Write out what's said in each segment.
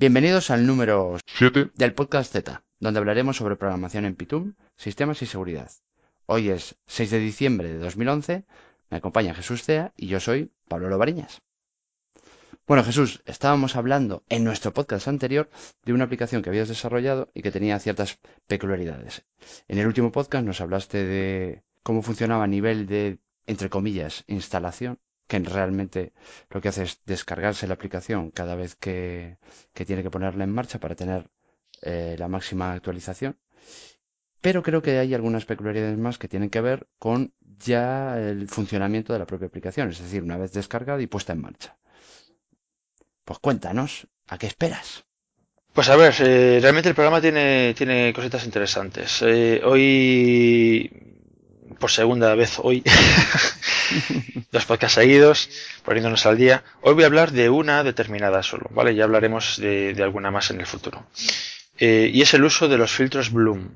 Bienvenidos al número 7. del podcast Z, donde hablaremos sobre programación en Python, sistemas y seguridad. Hoy es 6 de diciembre de 2011, me acompaña Jesús Cea y yo soy Pablo Lovariñas. Bueno, Jesús, estábamos hablando en nuestro podcast anterior de una aplicación que habías desarrollado y que tenía ciertas peculiaridades. En el último podcast nos hablaste de cómo funcionaba a nivel de, entre comillas, instalación que realmente lo que hace es descargarse la aplicación cada vez que, que tiene que ponerla en marcha para tener eh, la máxima actualización. Pero creo que hay algunas peculiaridades más que tienen que ver con ya el funcionamiento de la propia aplicación, es decir, una vez descargada y puesta en marcha. Pues cuéntanos, ¿a qué esperas? Pues a ver, eh, realmente el programa tiene, tiene cositas interesantes. Eh, hoy, por segunda vez hoy, dos podcasts seguidos, poniéndonos al día. Hoy voy a hablar de una determinada solo, ¿vale? Ya hablaremos de, alguna más en el futuro. Eh, y es el uso de los filtros Bloom.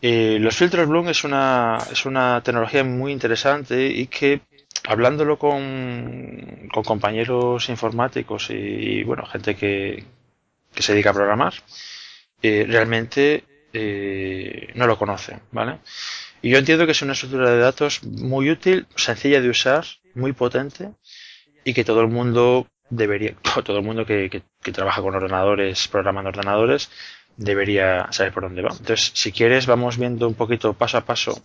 Eh, los filtros Bloom es una, es una tecnología muy interesante y que, hablándolo con, con compañeros informáticos y, bueno, gente que, que se dedica a programar, eh, realmente no lo conocen, ¿vale? Y yo entiendo que es una estructura de datos muy útil, sencilla de usar, muy potente y que todo el mundo debería, todo el mundo que, que, trabaja con ordenadores, programando ordenadores, debería saber por dónde va. Entonces, si quieres, vamos viendo un poquito paso a paso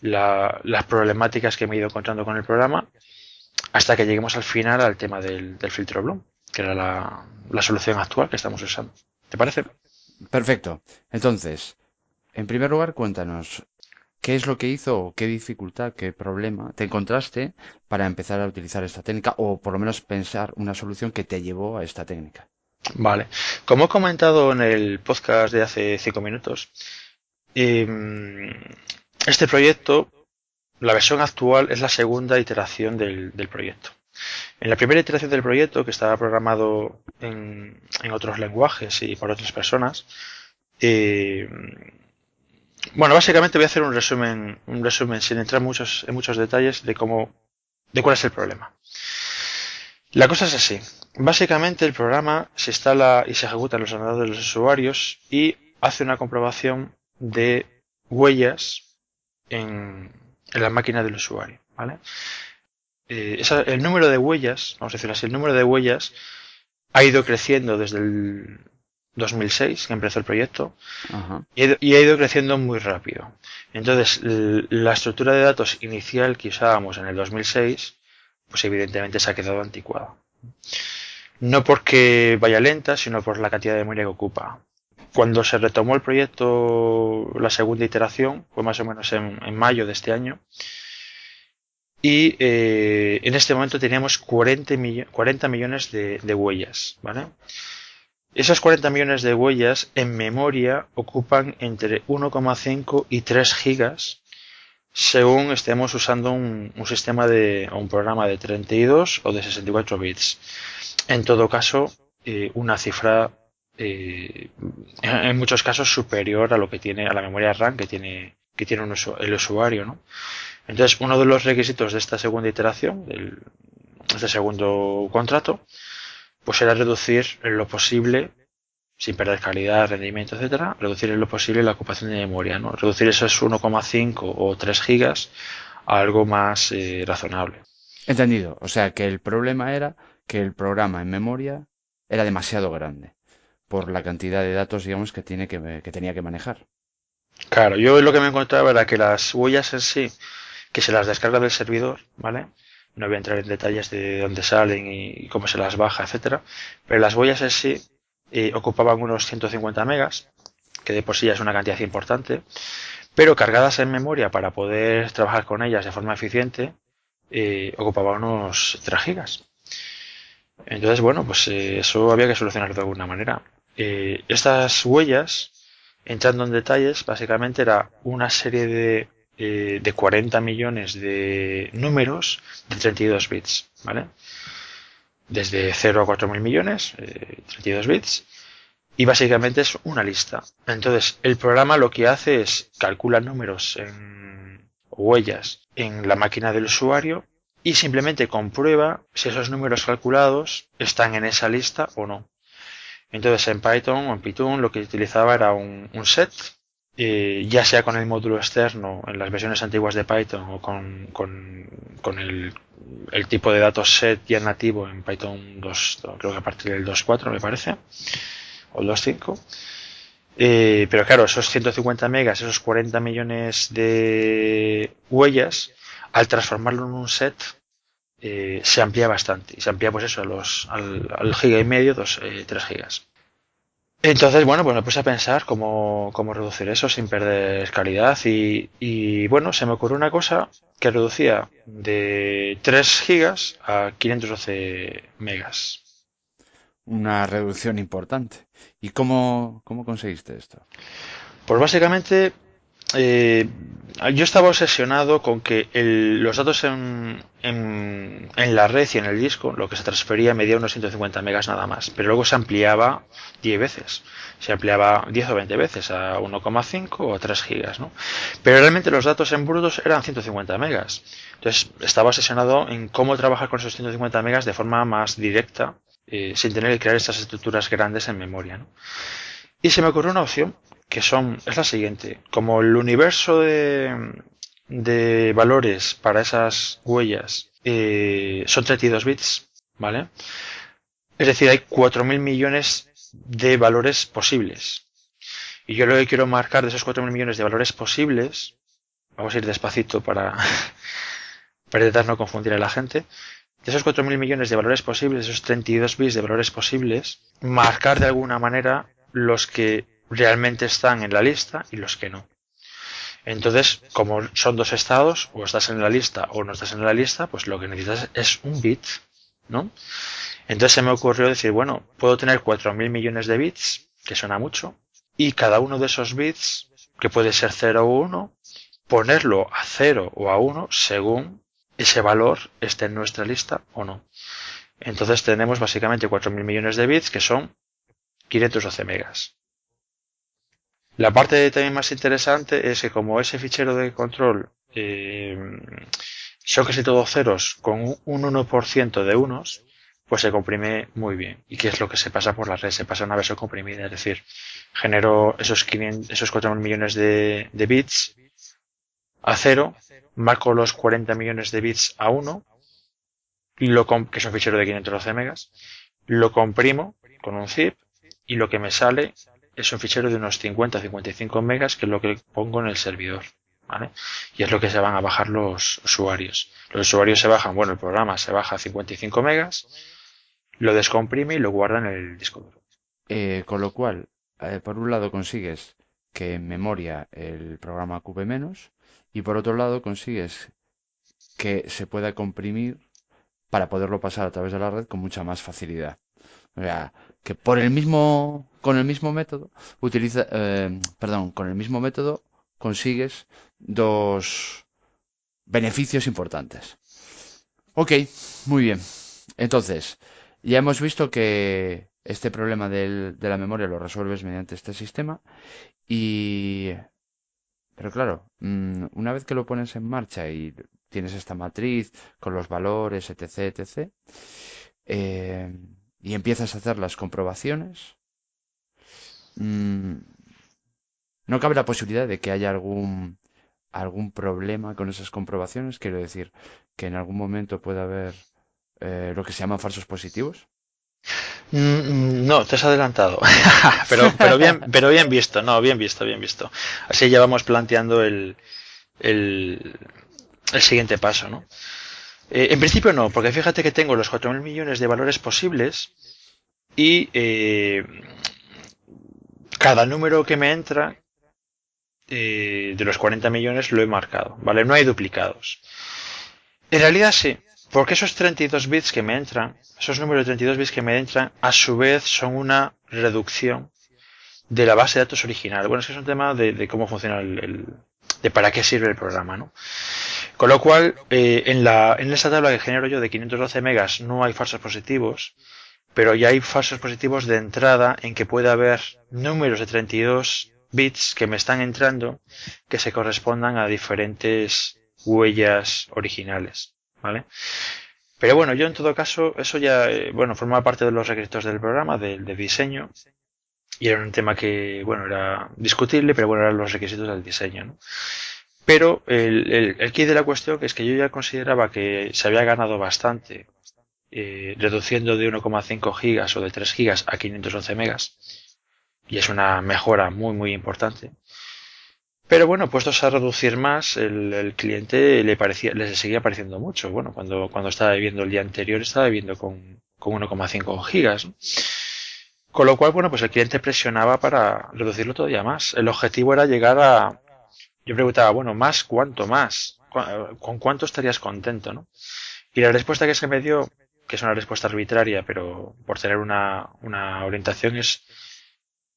la, las problemáticas que me he ido encontrando con el programa hasta que lleguemos al final al tema del, del filtro Bloom, que era la, la solución actual que estamos usando. ¿Te parece? Perfecto. Entonces, en primer lugar, cuéntanos, ¿Qué es lo que hizo qué dificultad, qué problema te encontraste para empezar a utilizar esta técnica o por lo menos pensar una solución que te llevó a esta técnica? Vale. Como he comentado en el podcast de hace cinco minutos, eh, este proyecto, la versión actual es la segunda iteración del, del, proyecto. En la primera iteración del proyecto, que estaba programado en, en otros lenguajes y por otras personas, eh, bueno, básicamente voy a hacer un resumen, un resumen sin entrar muchos, en muchos detalles de cómo, de cuál es el problema. La cosa es así. Básicamente el programa se instala y se ejecuta en los ordenadores de los usuarios y hace una comprobación de huellas en, en la máquina del usuario, ¿vale? Eh, el número de huellas, vamos a decir así, el número de huellas ha ido creciendo desde el 2006, que empezó el proyecto, Ajá. y, ha ido creciendo muy rápido. Entonces, la estructura de datos inicial que usábamos en el 2006, pues evidentemente se ha quedado anticuada. No porque vaya lenta, sino por la cantidad de memoria que ocupa. Cuando se retomó el proyecto, la segunda iteración, fue más o menos en, en mayo de este año, y eh, en este momento teníamos 40, millo 40 millones de, de huellas, ¿vale? Esos 40 millones de huellas en memoria ocupan entre 1,5 y 3 gigas según estemos usando un, un, sistema de un programa de 32 o de 64 bits. En todo caso, eh, una cifra eh, en muchos casos superior a lo que tiene a la memoria RAM que tiene que tiene un el usuario, ¿no? Entonces, uno de los requisitos de esta segunda iteración, del, de este segundo contrato, pues era reducir en lo posible, sin perder calidad, rendimiento, etcétera, reducir en lo posible la ocupación de memoria, ¿no? Reducir esos 1,5 o 3 gigas a algo más eh, razonable. Entendido. O sea que el problema era que el programa en memoria era demasiado grande por la cantidad de datos, digamos, que, tiene que, que tenía que manejar. Claro, yo lo que me encontraba era que las huellas en sí, que se las descarga del servidor, ¿vale? No voy a entrar en detalles de dónde salen y cómo se las baja, etcétera, pero las huellas en sí eh, ocupaban unos 150 megas, que de por sí ya es una cantidad importante, pero cargadas en memoria para poder trabajar con ellas de forma eficiente, eh, ocupaban unos 3 gigas. Entonces, bueno, pues eh, eso había que solucionarlo de alguna manera. Eh, estas huellas, entrando en detalles, básicamente era una serie de eh, de 40 millones de números de 32 bits, ¿vale? Desde 0 a 4.000 millones, eh, 32 bits, y básicamente es una lista. Entonces, el programa lo que hace es calcula números en huellas en la máquina del usuario y simplemente comprueba si esos números calculados están en esa lista o no. Entonces en Python o en Python lo que utilizaba era un, set, eh, ya sea con el módulo externo en las versiones antiguas de Python o con, con, el, el, tipo de datos set ya nativo en Python 2, creo que a partir del 2.4 me parece, o el 2.5. Eh, pero claro, esos 150 megas, esos 40 millones de huellas, al transformarlo en un set, eh, se amplía bastante. Y se amplía pues eso, a los, al, giga y medio, dos, eh, 3 gigas. Entonces, bueno, pues me puse a pensar cómo, cómo reducir eso sin perder calidad y, y, bueno, se me ocurrió una cosa que reducía de 3 gigas a 512 megas. Una reducción importante. ¿Y cómo, cómo conseguiste esto? Pues básicamente eh, yo estaba obsesionado con que los datos en, en, la red y en el disco, lo que se transfería medía unos 150 megas nada más, pero luego se ampliaba 10 veces, se ampliaba 10 o 20 veces a 1,5 o 3 gigas, ¿no? Pero realmente los datos en brutos eran 150 megas. Entonces estaba obsesionado en cómo trabajar con esos 150 megas de forma más directa, eh, sin tener que crear estas estructuras grandes en memoria, ¿no? Y se me ocurrió una opción que son, es la siguiente. Como el universo de, de valores para esas huellas eh, son 32 bits, ¿vale? Es decir, hay 4.000 millones de valores posibles. Y yo lo que quiero marcar de esos 4.000 millones de valores posibles, vamos a ir despacito para, para intentar no confundir a la gente, de esos 4.000 millones de valores posibles, esos 32 bits de valores posibles, marcar de alguna manera los que realmente están en la lista y los que no. Entonces, como son dos estados, o estás en la lista o no estás en la lista, pues lo que necesitas es un bit, ¿no? Entonces se me ocurrió decir, bueno, puedo tener 4.000 millones de bits, que suena mucho, y cada uno de esos bits, que puede ser 0 o 1, ponerlo a 0 o a 1 según ese valor esté en nuestra lista o no. Entonces tenemos básicamente 4.000 millones de bits, que son 512 megas. La parte también más interesante es que como ese fichero de control eh, son casi todos ceros con un 1% de unos, pues se comprime muy bien. ¿Y qué es lo que se pasa por la red? Se pasa una versión comprimida, es decir, genero esos, 500, esos 4 millones de, bits a cero, marco los 40 millones de bits a 1, lo que es un fichero de 512 megas, lo comprimo con un zip y lo que me sale es un fichero de unos 50-55 megas que es lo que pongo en el servidor. ¿vale? Y es lo que se van a bajar los usuarios. Los usuarios se bajan, bueno, el programa se baja a 55 megas, lo descomprime y lo guarda en el disco duro. Eh, con lo cual, eh, por un lado consigues que en memoria el programa ocupe menos y por otro lado consigues que se pueda comprimir para poderlo pasar a través de la red con mucha más facilidad. O sea, que por el mismo, con el mismo método, utiliza, eh, con el mismo método consigues dos beneficios importantes. Ok, muy bien. Entonces, ya hemos visto que este problema de la memoria lo resuelves mediante este sistema y... Pero claro, mm, una vez que lo pones en marcha y tienes esta matriz con los valores, etc., etc., eh, y empiezas a hacer las comprobaciones, mm, no cabe la posibilidad de que haya algún algún problema con esas comprobaciones. Quiero decir que en algún momento puede haber eh, lo que se llaman falsos positivos. Mm, no, te has adelantado. pero, pero, bien, pero bien visto, no, bien visto, bien visto. Así ya vamos planteando el, el, el siguiente paso, ¿no? Eh, en principio no, porque fíjate que tengo los 4.000 millones de valores posibles y eh, cada número que me entra eh, de los 40 millones lo he marcado, ¿vale? No hay duplicados. En realidad sí, porque esos 32 bits que me entran, esos números de 32 bits que me entran, a su vez son una reducción de la base de datos original. Bueno, es que es un tema de, cómo funciona el, de para qué sirve el programa, ¿no? Con lo cual, eh, en, la, en esa tabla que genero yo de 512 megas no hay falsos positivos, pero ya hay falsos positivos de entrada en que puede haber números de 32 bits que me están entrando que se correspondan a diferentes huellas originales, ¿vale? Pero bueno, yo en todo caso, eso ya, eh, bueno, formaba parte de los requisitos del programa, del de diseño, y era un tema que, bueno, era discutible, pero bueno, eran los requisitos del diseño, ¿no? Pero el, el, el de la cuestión es que yo ya consideraba que se había ganado bastante eh, reduciendo de 1,5 gigas o de 3 gigas a 512 megas. Y es una mejora muy, muy importante. Pero bueno, puestos a reducir más, el, el cliente le parecía, le seguía pareciendo mucho. Bueno, cuando, cuando estaba viviendo el día anterior, estaba viviendo con, con 1,5 gigas. Con lo cual, bueno, pues el cliente presionaba para reducirlo todavía más. El objetivo era llegar a, yo preguntaba, bueno, más, ¿cuánto más? ¿Con cuánto estarías contento, no? Y la respuesta que se me dio, que es una respuesta arbitraria, pero por tener una, una orientación, es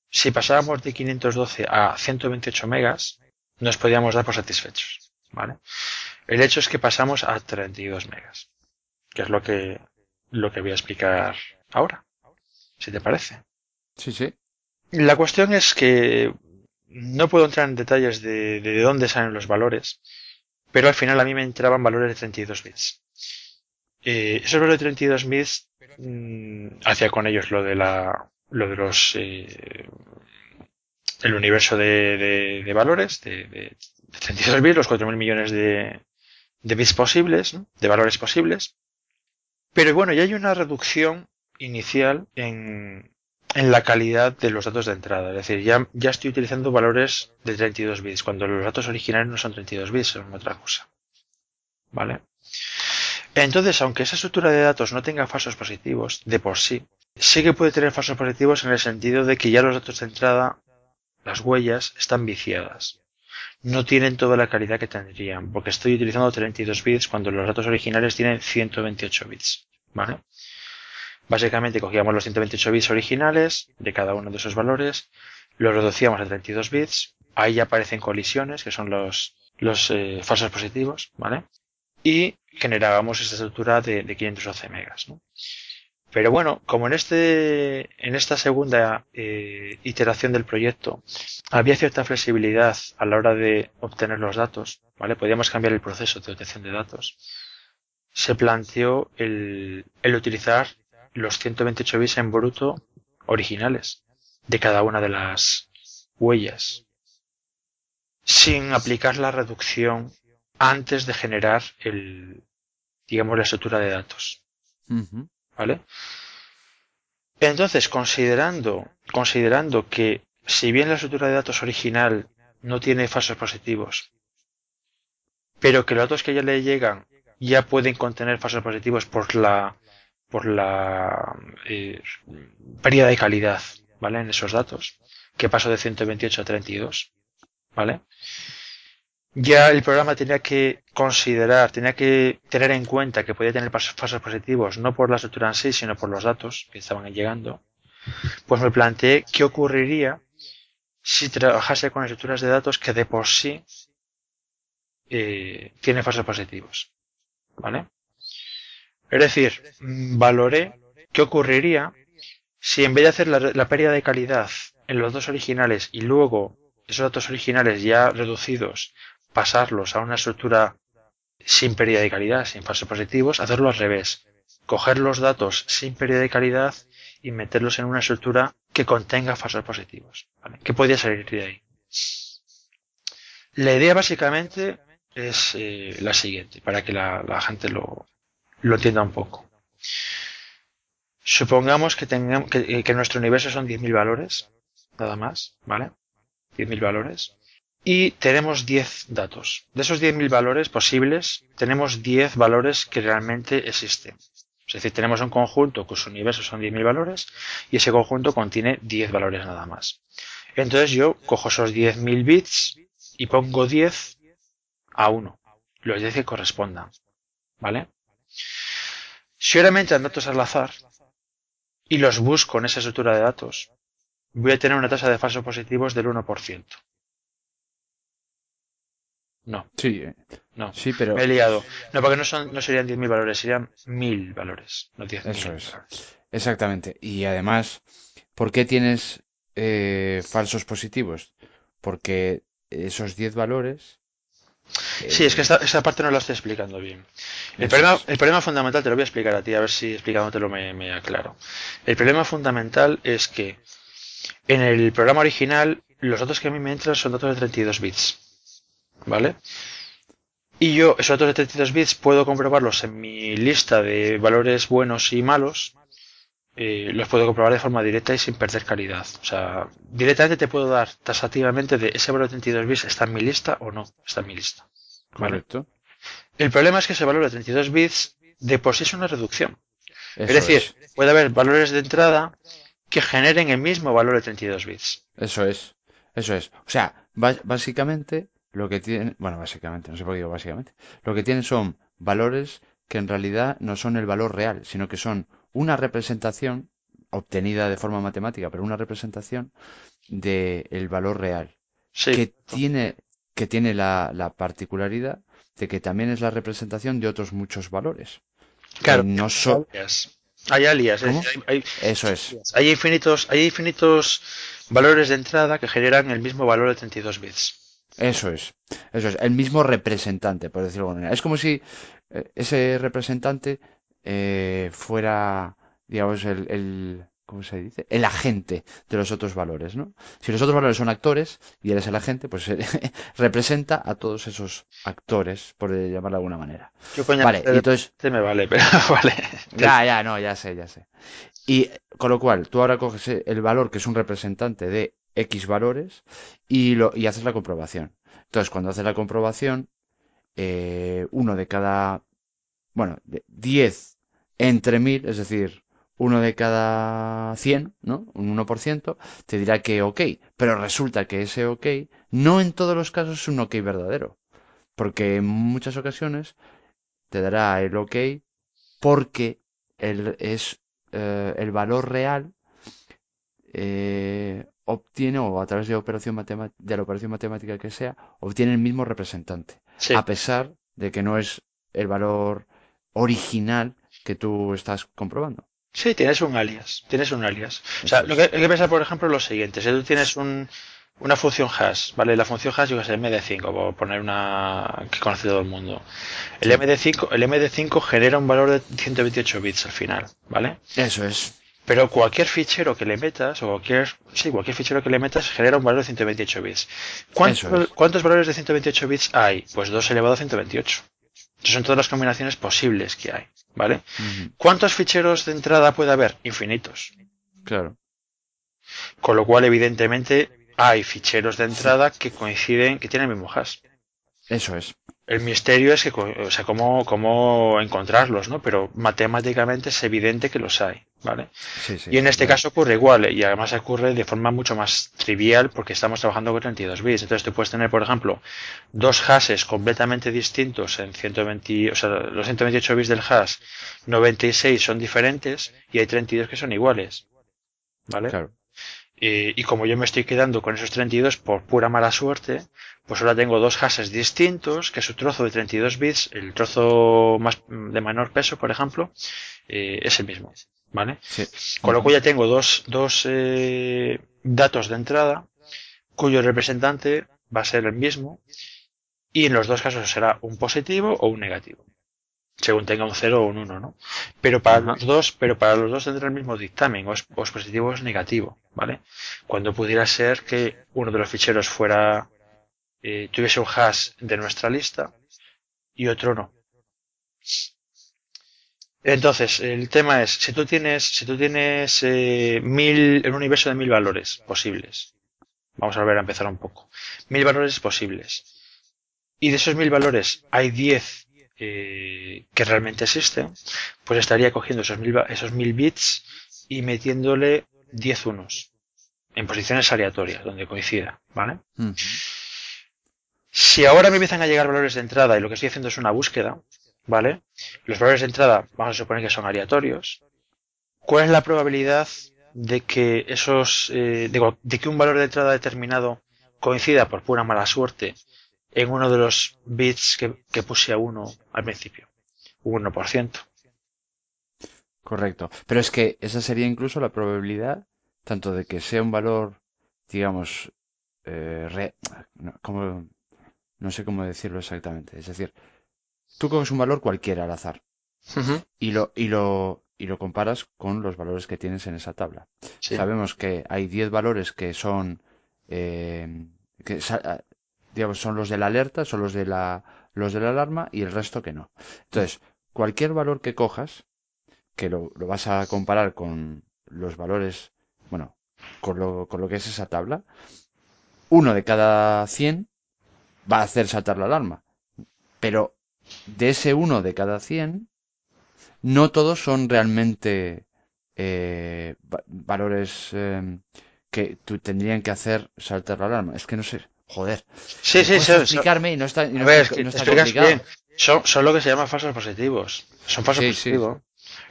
si pasábamos de 512 a 128 megas, nos podíamos dar por satisfechos, ¿vale? El hecho es que pasamos a 32 megas, que es lo que, lo que voy a explicar ahora, si te parece. Sí, sí. La cuestión es que no puedo entrar en detalles de, de dónde salen los valores, pero al final a mí me entraban valores de 32 bits. Eh, esos valores de 32 bits mmm, hacía con ellos lo de la lo de los eh, el universo de, de, valores de, de, 32 bits, los 4.000 millones de, de bits posibles, de valores posibles. Pero bueno, ya hay una reducción inicial en, en la calidad de los datos de entrada. Es decir, ya, ya estoy utilizando valores de 32 bits, cuando los datos originales no son 32 bits, son otra cosa. ¿Vale? Entonces, aunque esa estructura de datos no tenga falsos positivos de por sí, sí que puede tener falsos positivos en el sentido de que ya los datos de entrada, las huellas, están viciadas. No tienen toda la calidad que tendrían, porque estoy utilizando 32 bits cuando los datos originales tienen 128 bits. ¿Vale? Básicamente cogíamos los 128 bits originales de cada uno de esos valores, los reducíamos a 32 bits, ahí ya aparecen colisiones, que son los, los eh, falsos positivos, ¿vale? Y generábamos esta estructura de, de 512 megas. Pero bueno, como en este, en esta segunda eh, iteración del proyecto había cierta flexibilidad a la hora de obtener los datos, ¿vale? Podíamos cambiar el proceso de obtención de datos. Se planteó el, el utilizar los 128 bits en bruto originales de cada una de las huellas sin aplicar la reducción antes de generar el digamos la estructura de datos Uh -huh. vale entonces considerando considerando que si bien la estructura de datos original no tiene falsos positivos pero que los datos que ya le llegan ya pueden contener falsos positivos por la por la eh, pérdida de calidad, ¿vale? En esos datos, que pasó de 128 a 32, ¿vale? Ya el programa tenía que considerar, tenía que tener en cuenta que podía tener falsos positivos, no por la estructura en sí, sino por los datos que estaban llegando. Pues me planteé qué ocurriría si trabajase con estructuras de datos que de por sí eh, tienen falsos positivos, ¿vale? Es decir, valoré qué ocurriría si en vez de hacer la, la, pérdida de calidad en los dos originales y luego esos datos originales ya reducidos pasarlos a una estructura sin pérdida de calidad, sin falsos positivos, hacerlo al revés. Coger los datos sin pérdida de calidad y meterlos en una estructura que contenga falsos positivos. ¿vale? ¿Qué podría salir de ahí? La idea básicamente es eh, la siguiente, para que la, gente lo, lo entienda un poco. Supongamos que, tengamos, que, que nuestro universo son 10.000 valores, nada más, ¿vale? 10.000 valores. Y tenemos 10 datos. De esos 10.000 valores posibles, tenemos 10 valores que realmente existen. Es decir, tenemos un conjunto cuyo universo son 10.000 valores y ese conjunto contiene 10 valores nada más. Entonces yo cojo esos 10.000 bits y pongo 10 a 1. Los 10 que correspondan. ¿Vale? Si ahora me entran datos al azar y los busco en esa estructura de datos, voy a tener una tasa de falsos positivos del 1%. No. Sí, no. Sí, pero. Me he liado. No, porque no, son, no serían 10.000 valores, serían 1.000 valores, no 10.000. Eso es. Valores. Exactamente. Y además, ¿por qué tienes eh, falsos positivos? Porque esos 10 valores Sí, es que esta, esta parte no la estoy explicando bien. El problema, el problema fundamental, te lo voy a explicar a ti, a ver si explicándotelo me, me aclaro. El problema fundamental es que en el programa original los datos que a mí me entran son datos de 32 bits. ¿Vale? Y yo, esos datos de 32 bits, puedo comprobarlos en mi lista de valores buenos y malos. eh, los puedo comprobar de forma directa y sin perder calidad. O sea, directamente te puedo dar tasativamente de ese valor de 32 bits está en mi lista o no está en mi lista. ¿Vale? Correcto. El problema es que ese valor de 32 bits de por sí es una reducción. Eso es decir, puede haber valores de entrada que generen el mismo valor de 32 bits. Eso es, eso es. O sea, básicamente lo que tienen, bueno, básicamente, no sé por qué digo básicamente, lo que tienen son valores que en realidad no son el valor real, sino que son una representación obtenida de forma matemática, pero una representación del valor real, Sí, que tiene, que tiene la, la particularidad de que también es la representación de otros muchos valores. claro. Que no son. Hay alias, es ¿Cómo? decir, hay, eso es, hay infinitos, hay infinitos valores de entrada que generan el mismo valor de 32 bits. Eso es, eso es, el mismo representante, por decirlo de alguna manera. Es como si eh, ese representante eh, fuera, digamos, el, el, ¿cómo se dice? El agente de los otros valores, ¿no? Si los otros valores son actores y él es el agente, pues representa a todos esos actores, por llamarlo de alguna manera. Yo coña, Vale, entonces, este me vale, pero vale. ya, ya, no, ya sé, ya sé. Y con lo cual, tú ahora coges el valor que es un representante de X valores y, lo, y haces la comprobación. Entonces, cuando haces la comprobación, eh, uno de cada, bueno, de 10 entre 1000, es decir, uno de cada 100, ¿no? Un 1%, te dirá que ok. Pero resulta que ese ok no en todos los casos es un ok verdadero. Porque en muchas ocasiones te dará el ok porque el, es eh, el valor real eh, obtiene o a través de operación de la operación matemática que sea obtiene el mismo representante Sí, a pesar de que no es el valor original que tú estás comprobando sí, tienes un alias, tienes un alias. O sea, lo que hay que pensar, por ejemplo, es lo siguiente. Si tú tienes un, una función hash, ¿vale? La función hash, yo que sé, MD5, por poner una que conoce todo el mundo. El Sí. MD5, el MD5 genera un valor de 128 bits al final, ¿vale? eso es Pero cualquier fichero que le metas, o cualquier, sí, cualquier fichero que le metas genera un valor de 128 bits. ¿Cuántos, es. ¿Cuántos valores de 128 bits hay? Pues 2 elevado a 128. Esas son todas las combinaciones posibles que hay, ¿vale? ¿Cuántos ficheros de entrada puede haber? Infinitos. claro Con lo cual, evidentemente, hay ficheros de entrada que coinciden, que tienen el mismo hash. eso es El misterio es que, o sea, cómo, cómo encontrarlos, ¿no? Pero matemáticamente es evidente que los hay, ¿vale? sí sí Y en este caso ocurre igual, ¿eh? y además ocurre de forma mucho más trivial porque estamos trabajando con 32 bits. Entonces tú puedes tener, por ejemplo, dos hashes completamente distintos en 120, o sea, los 128 bits del hash, 96 son diferentes y hay 32 que son iguales, ¿vale? claro y como yo me estoy quedando con esos 32 por pura mala suerte, pues ahora tengo dos hashes distintos, que su trozo de 32 bits, el trozo más de menor peso, por ejemplo, eh, es el mismo, ¿vale? sí Con lo cual ya tengo dos, dos eh, datos de entrada cuyo representante va a ser el mismo y en los dos casos será un positivo o un negativo, según tenga un 0 o un 1, ¿no? Pero para Ajá. los dos, pero para los dos tendrá el mismo dictamen, o es, o es positivo o es negativo, ¿vale? Cuando pudiera ser que uno de los ficheros fuera eh, tuviese un hash de nuestra lista y otro no. Entonces, el tema es, si tú tienes, si tú tienes eh, mil, un universo de mil valores posibles, vamos a volver a empezar un poco, mil valores posibles, y de esos mil valores hay diez eh, que realmente existen, pues estaría cogiendo esos mil, esos mil bits y metiéndole 10 unos en posiciones aleatorias, donde coincida, ¿vale? Si ahora me empiezan a llegar valores de entrada y lo que estoy haciendo es una búsqueda, ¿vale? Los valores de entrada vamos a suponer que son aleatorios. ¿Cuál es la probabilidad de que esos, eh, de, que un valor de entrada determinado coincida por pura mala suerte en uno de los bits que, que puse a uno al principio? Un 1%. correcto pero es que esa sería incluso la probabilidad tanto de que sea un valor digamos eh, re- no, ¿cómo, no sé cómo decirlo exactamente. Es decir, tú coges un valor cualquiera al azar y lo, y lo, y lo comparas con los valores que tienes en esa tabla. Sí. Sabemos que hay 10 valores que son, eh, que ah, digamos, son los de la alerta, son los de la, los de la alarma y el resto que no. Entonces, cualquier valor que cojas, que lo, lo vas a comparar con los valores, bueno, con lo, con lo que es esa tabla, uno de cada 100 va a hacer saltar la alarma. Pero de ese uno de cada 100, no todos son realmente eh, va- valores eh, que tú tendrían que hacer saltar la alarma. Es que no sé, joder. Sí, sí, so- so- explicarme y no está, y no ver, está- no complicado. bien. Son, son lo que se llama falsos positivos. Son falsos Sí, sí. positivos.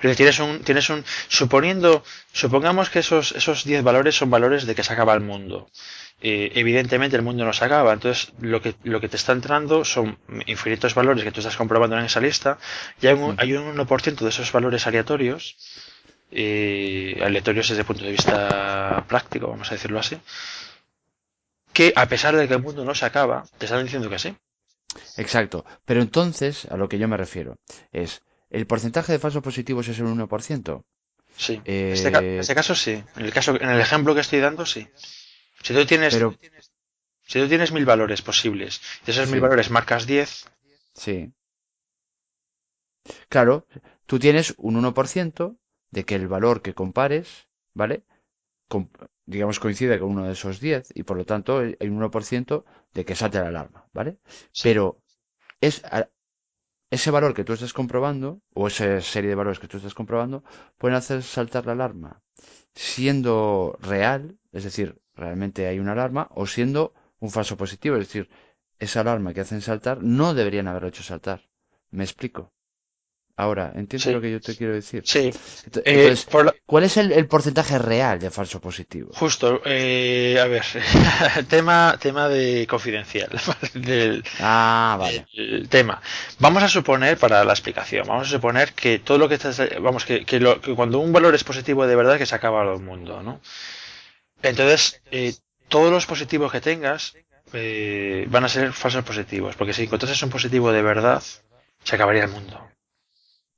Decir, tienes un, tienes un, suponiendo, supongamos que esos, esos 10 valores son valores de que se acaba el mundo. Eh, evidentemente el mundo no se acaba, entonces lo que, lo que te está entrando son infinitos valores que tú estás comprobando en esa lista y hay un, hay un 1% de esos valores aleatorios, eh, aleatorios desde el punto de vista práctico, vamos a decirlo así, que a pesar de que el mundo no se acaba, te están diciendo que sí. Exacto. Pero entonces, a lo que yo me refiero, es, ¿el porcentaje de falsos positivos es el 1%? Sí, Eh, en, este, en este caso sí. En el caso, en el ejemplo que estoy dando, sí. Si tú tienes, Pero, si tú tienes mil valores posibles, de esos mil valores marcas 10, sí. Claro, tú tienes un 1% de que el valor que compares, ¿vale? Com- digamos coincide con uno de esos 10 y por lo tanto hay un 1% de que salte la alarma, ¿vale? Sí. Pero es a- ese valor que tú estás comprobando o esa serie de valores que tú estás comprobando pueden hacer saltar la alarma siendo real, es decir, realmente hay una alarma o siendo un falso positivo, es decir, esa alarma que hacen saltar no deberían haberlo hecho saltar. ¿Me explico? Ahora, ¿entiendes Sí. lo que yo te quiero decir? sí. Eh, la- ¿cuál es el, el porcentaje real de falso positivo? justo, eh, a ver, tema, tema de confidencial del, Ah, vale. el tema. Vamos a suponer, para la explicación, vamos a suponer que todo lo que estás, vamos, que, que, lo- que cuando un valor es positivo de verdad que se acaba el mundo, ¿no? Entonces, eh, todos los positivos que tengas eh, van a ser falsos positivos, porque si encontrases un positivo de verdad, se acabaría el mundo.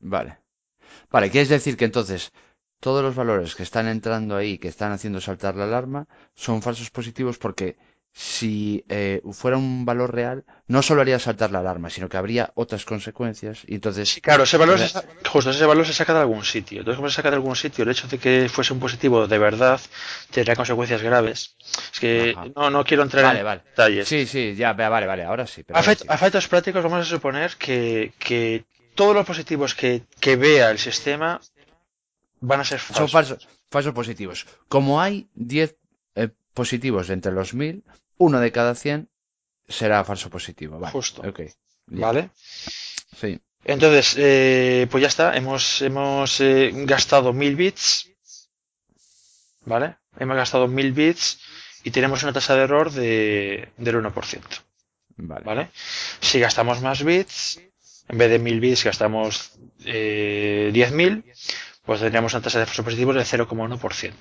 Vale. Vale, ¿quieres decir que entonces todos los valores que están entrando ahí, que están haciendo saltar la alarma, son falsos positivos porque si eh, fuera un valor real, no solo haría saltar la alarma, sino que habría otras consecuencias y entonces... Sí, claro, ese valor, se, justo ese valor se saca de algún sitio. Entonces, como se saca de algún sitio, el hecho de que fuese un positivo de verdad tendría consecuencias graves. Es que Ajá. no, no quiero entrar Vale, en vale. detalles. Sí, sí, ya, vale, vale, ahora sí. Pero A, ahora efect- sí. a efectos prácticos, vamos a suponer que, que todos los positivos que, que vea el sistema van a ser Son falsos. falsos, falsos positivos. Como hay 10 positivos entre los 1000, uno de cada 100 será falso positivo. Vale, Justo. ok. ya, ¿Vale? Sí. Entonces, eh, pues ya está. Hemos, hemos eh, gastado 1000 bits. ¿Vale? Hemos gastado 1000 bits y tenemos una tasa de error de, del 1%. Vale. ¿Vale? Si gastamos más bits, en vez de 1000 bits gastamos eh, 10.000, pues tendríamos una tasa de falsos positivos de 0,1%.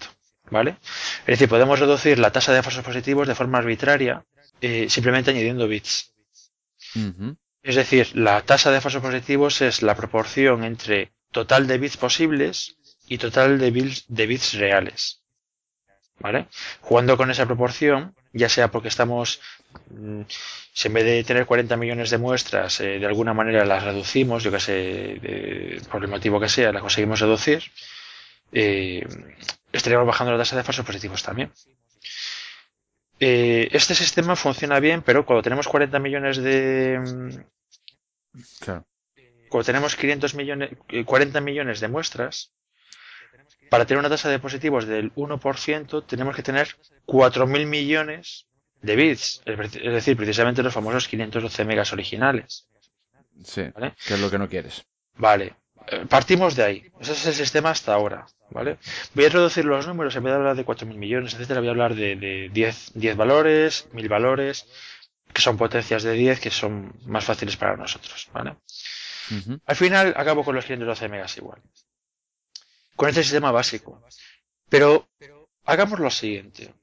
¿Vale? Es decir, podemos reducir la tasa de falsos positivos de forma arbitraria eh, simplemente añadiendo bits. Es decir, la tasa de falsos positivos es la proporción entre total de bits posibles y total de bits, de bits reales. ¿Vale? Jugando con esa proporción, ya sea porque estamos, mm, si en vez de tener 40 millones de muestras, eh, de alguna manera las reducimos, yo que sé, de- por el motivo que sea, las conseguimos reducir, eh, estaríamos bajando la tasa de falsos positivos también. Eh, este sistema funciona bien, pero cuando tenemos 40 millones de, Claro. cuando tenemos 500 millones, eh, 40 millones de muestras, para tener una tasa de positivos del 1%, tenemos que tener 4.000 millones de bits. Es decir, precisamente los famosos 512 megas originales. Sí. ¿Vale? Que es lo que no quieres. Vale. Eh, Partimos de ahí. Ese es el sistema hasta ahora. ¿Vale? Voy a reducir los números. En vez de hablar de 4.000 millones, etcétera, voy a hablar de, de 10, 10 valores, 1000 valores, que son potencias de 10, que son más fáciles para nosotros. ¿Vale? Al final acabo con los 512 megas igual. Con este sistema básico. Pero hagamos lo siguiente.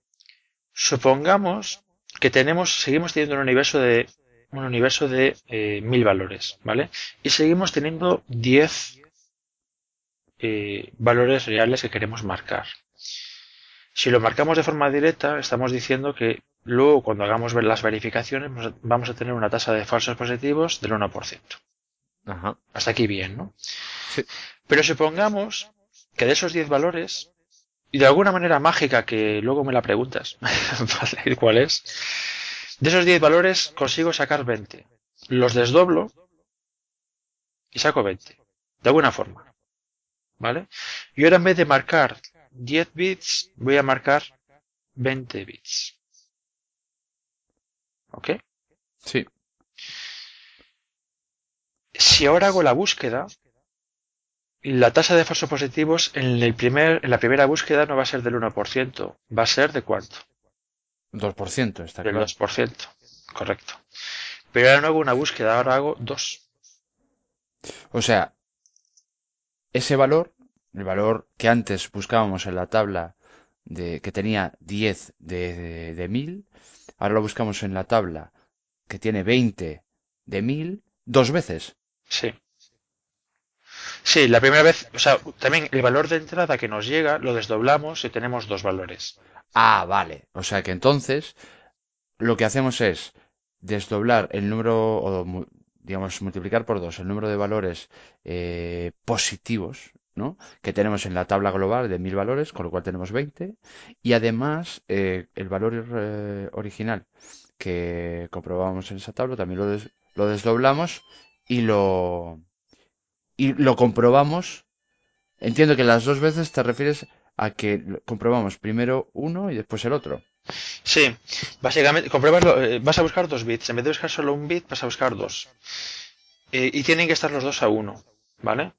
Supongamos que tenemos, seguimos teniendo un universo de un universo de eh, mil valores, ¿vale? Y seguimos teniendo 10 eh, valores reales que queremos marcar. Si lo marcamos de forma directa, estamos diciendo que luego cuando hagamos las verificaciones vamos a tener una tasa de falsos positivos del 1%. Ajá. Hasta aquí bien, ¿no? Sí. Pero supongamos que de esos 10 valores, y de alguna manera mágica que luego me la preguntas, ¿vale? ¿cuál es? De esos 10 valores consigo sacar 20. Los desdoblo y saco 20. De alguna forma. ¿Vale? Y ahora en vez de marcar 10 bits, voy a marcar 20 bits. ¿Ok? Sí. Si ahora hago la búsqueda, la tasa de falsos positivos en, el primer, en la primera búsqueda no va a ser del 1%, va a ser de cuánto? 2%, está claro. 2%, correcto. Pero ahora no hago una búsqueda, ahora hago dos. O sea, ese valor, el valor que antes buscábamos en la tabla de que tenía 10 de, de, de 1000, ahora lo buscamos en la tabla que tiene 20 de 1000 dos veces. Sí. Sí, la primera vez, o sea, también el valor de entrada que nos llega lo desdoblamos y tenemos dos valores. Ah, vale. O sea que entonces lo que hacemos es desdoblar el número, o digamos, multiplicar por dos el número de valores eh, positivos, ¿no? Que tenemos en la tabla global de mil valores, con lo cual tenemos 20. Y además eh, el valor eh, original que comprobamos en esa tabla también lo, des- lo desdoblamos y lo, y lo comprobamos. Entiendo que las dos veces te refieres a que comprobamos primero uno y después el otro. Sí, básicamente, compruebas lo- eh, vas a buscar dos bits. En vez de buscar solo un bit, vas a buscar dos. Eh, y tienen que estar los dos a uno, ¿vale?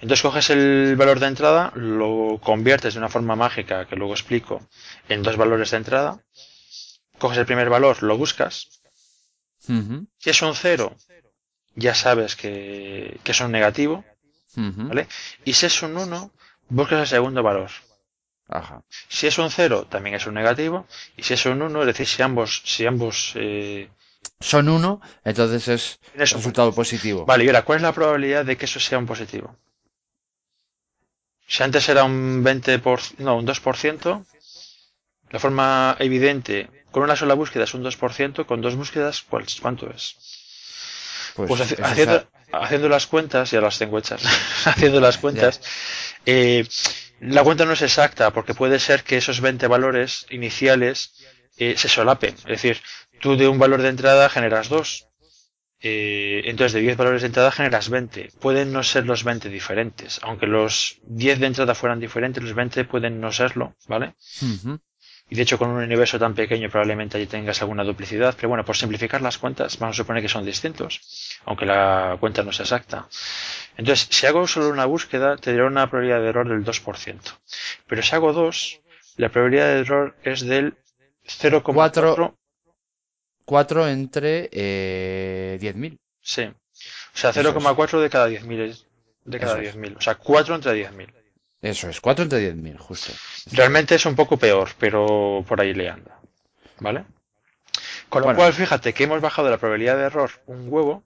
Entonces coges el valor de entrada, lo conviertes de una forma mágica, que luego explico, en dos valores de entrada. Coges el primer valor, lo buscas. Si es un cero, ya sabes que, que es un negativo. ¿vale? Y si es un 1, buscas el segundo valor. Ajá. Si es un 0, también es un negativo. Y si es un 1, es decir, si ambos, si ambos eh, Son uno, entonces es un- resultado positivo. Vale, y ahora, ¿cuál es la probabilidad de que eso sea un positivo? Si antes era un 20%, por, no, un 2%, la forma evidente, con una sola búsqueda es un 2%, con dos búsquedas, ¿cuál, ¿cuánto es? Pues, Pues es haciendo, esa- haciendo las cuentas, ya las tengo hechas, haciendo las cuentas, eh, la cuenta no es exacta porque puede ser que esos 20 valores iniciales eh, se solapen. Es decir, tú de un valor de entrada generas dos. Eh, entonces de 10 valores de entrada generas 20. Pueden no ser los 20 diferentes. Aunque los 10 de entrada fueran diferentes, los 20 pueden no serlo, ¿vale? Y de hecho con un universo tan pequeño probablemente allí tengas alguna duplicidad. Pero bueno, por simplificar las cuentas, vamos a suponer que son distintos. Aunque la cuenta no sea exacta. Entonces, si hago solo una búsqueda, tendré una probabilidad de error del 2%. Pero si hago dos, la probabilidad de error es del 0,4. Cuatro. 4 entre eh, 10.000. Sí. O sea, Eso es. 0,4 de cada 10.000. De cada Eso es. 10.000. O sea, 4 entre 10.000. Eso es, 4 entre 10.000, justo. Realmente es un poco peor, pero por ahí le anda. ¿Vale? Con lo Bueno. cual, fíjate que hemos bajado la probabilidad de error un huevo.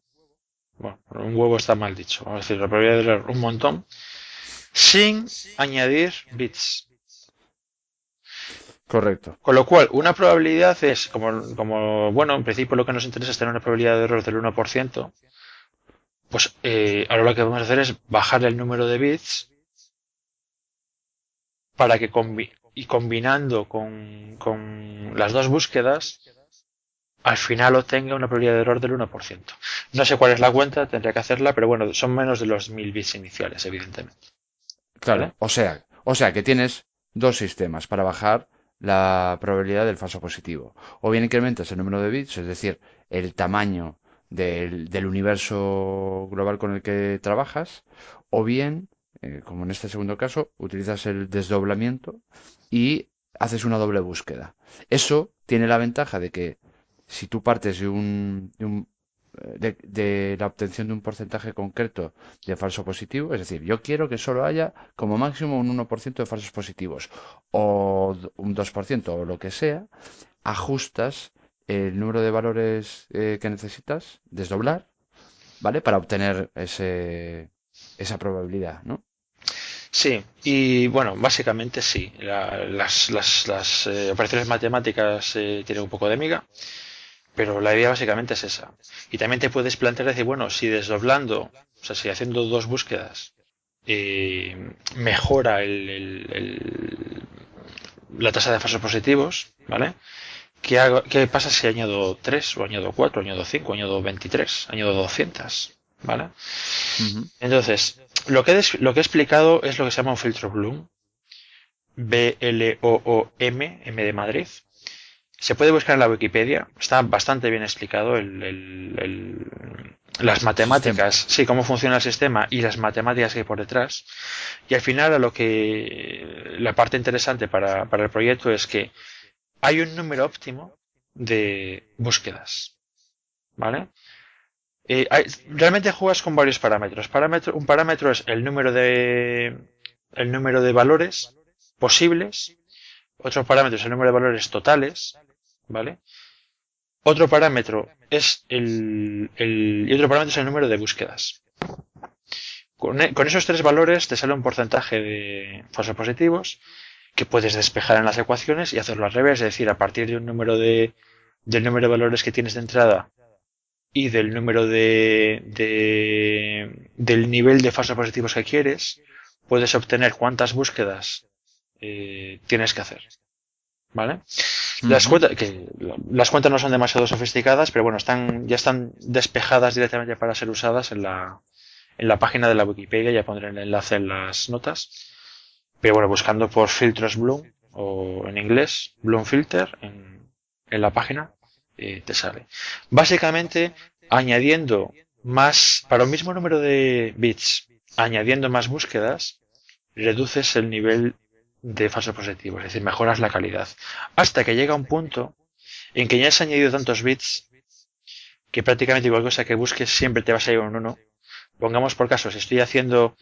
Bueno, un huevo está mal dicho. Vamos a decir, la probabilidad de error un montón. Sin añadir bits. Correcto. Con lo cual, una probabilidad es, como, como, bueno, en principio lo que nos interesa es tener una probabilidad de error del 1%, pues eh, ahora lo que vamos a hacer es bajar el número de bits para que combi- y combinando con, con las dos búsquedas, al final obtenga una probabilidad de error del 1%. No sé cuál es la cuenta, tendría que hacerla, pero bueno, son menos de los 1000 bits iniciales, evidentemente. Claro. ¿Vale? O sea, o sea que tienes dos sistemas para bajar la probabilidad del falso positivo. O bien incrementas el número de bits, es decir, el tamaño del, del universo global con el que trabajas, o bien, eh, como en este segundo caso, utilizas el desdoblamiento y haces una doble búsqueda. Eso tiene la ventaja de que si tú partes de un, eh, de, la obtención de un porcentaje concreto de falso positivo, es decir, yo quiero que solo haya como máximo un 1% de falsos positivos o un 2% o lo que sea, ajustas el número de valores eh, que necesitas, desdoblar, ¿vale? Para obtener ese, esa probabilidad, ¿no? Sí, y bueno, básicamente sí. La- las las, las, eh, operaciones matemáticas eh, tienen un poco de miga, pero la idea básicamente es esa. Y también te puedes plantear decir, bueno, si desdoblando, o sea, si haciendo dos búsquedas, eh, mejora el, el- el- la tasa de falsos positivos, ¿vale? ¿Qué, hago- qué pasa si añado 3 o añado 4 o añado 5 o añado 23, añado 200, ¿vale? Entonces, lo que, he lo que he explicado es lo que se llama un filtro Bloom. B-L-O-O-M, M de Madrid. Se puede buscar en la Wikipedia. Está bastante bien explicado el- el- el- las matemáticas, sí, cómo funciona el sistema y las matemáticas que hay por detrás. Y al final, a lo que la parte interesante para, para el proyecto es que hay un número óptimo de búsquedas. ¿Vale? Eh, hay- realmente juegas con varios parámetros. Parámetro- un parámetro es el número de el número de valores posibles. Otro parámetro es el número de valores totales, ¿vale? Otro parámetro es el, y otro parámetro es el número de búsquedas. Con, e- con esos tres valores te sale un porcentaje de falsos positivos que puedes despejar en las ecuaciones y hacerlo al revés, es decir, a partir de un número de del número de valores que tienes de entrada y del número de, de- del nivel de falsos positivos que quieres, puedes obtener cuántas búsquedas eh, tienes que hacer. ¿Vale? Las, cuentas, que las cuentas no son demasiado sofisticadas, pero bueno, están, ya están despejadas directamente para ser usadas en la, en la página de la Wikipedia, ya pondré el enlace en las notas. Pero bueno, buscando por filtros Bloom, o en inglés, Bloom Filter, en, en la página, eh, te sale. Básicamente, añadiendo más, para un mismo número de bits, añadiendo más búsquedas, reduces el nivel de falsos positivos, es decir, mejoras la calidad. Hasta que llega un punto en que ya has añadido tantos bits que prácticamente igual cosa que busques siempre te va a salir un 1. Pongamos por caso, si estoy haciendo,